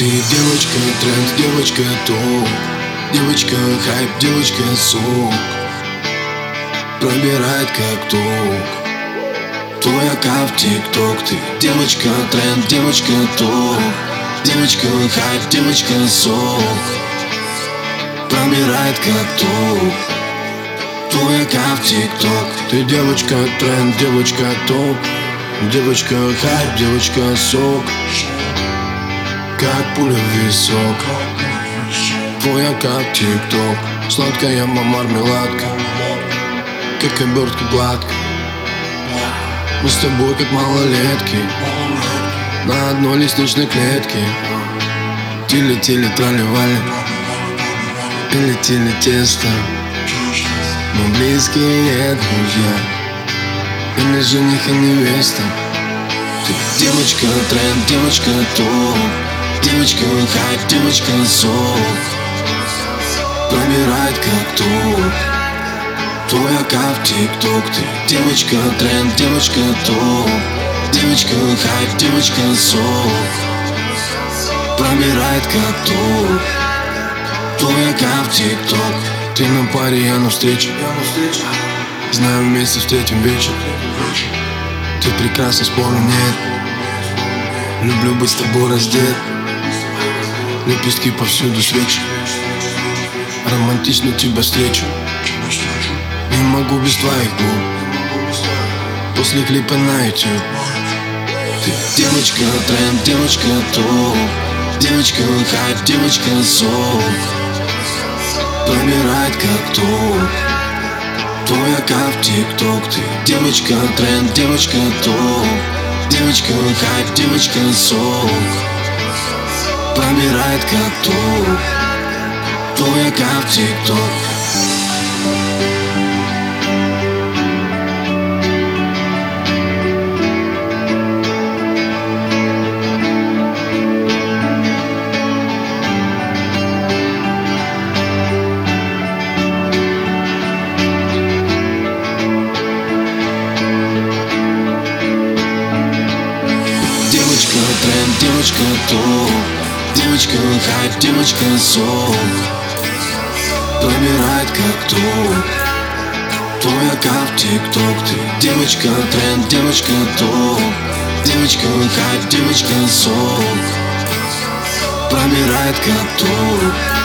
тренд, девочка топ. Девочка хайп, девочка сок. Пробирает как ток. Твой аккаунт тик-ток. Ты девочка тренд, девочка топ. Девочка хайп, девочка сок. Пробирает как ток. Твой аккаунт тик-ток. Ты девочка тренд, девочка топ. Девочка хайп, девочка сок Как пуля в висок. Твоя как тик-ток. Сладкая мармеладка. Как обертка гладко Мы с тобой как малолетки. На одной лестничной клетке. Тили-тили тролливали И тесто. Мы близкие друзья. И не жених и невеста. Ты девочка тренд, девочка топ Девочка хайп, девочка сок Пробирает как ток. Твой аккаунт тик-ток Ты девочка тренд, девочка топ. Девочка хайп, девочка сок Пробирает как ток. Твой аккаунт тик-ток. Ты на паре, я на встрече. Знаю, вместе встретим вечер. Ты прекрасна, спору нет. Люблю быть с тобой раздет Лепестки повсюду свечи. Романтично тебя встречу. Не могу без твоих губ. После клипа на YouTube Ты девочка тренд, девочка топ. Девочка хайп, девочка сок. Пробирает как ток. Твой аккаунт тик-ток. Ты девочка тренд, девочка топ. Девочка хайп, девочка сок Пробирает как ток. Твой аккаунт тик-ток Девочка тренд, девочка топ Девочка хайп, девочка сок. Пробирает как ток. Твой аккаунт тик-ток Ты девочка тренд, девочка топ. Девочка хайп, девочка сок. Пробирает как ток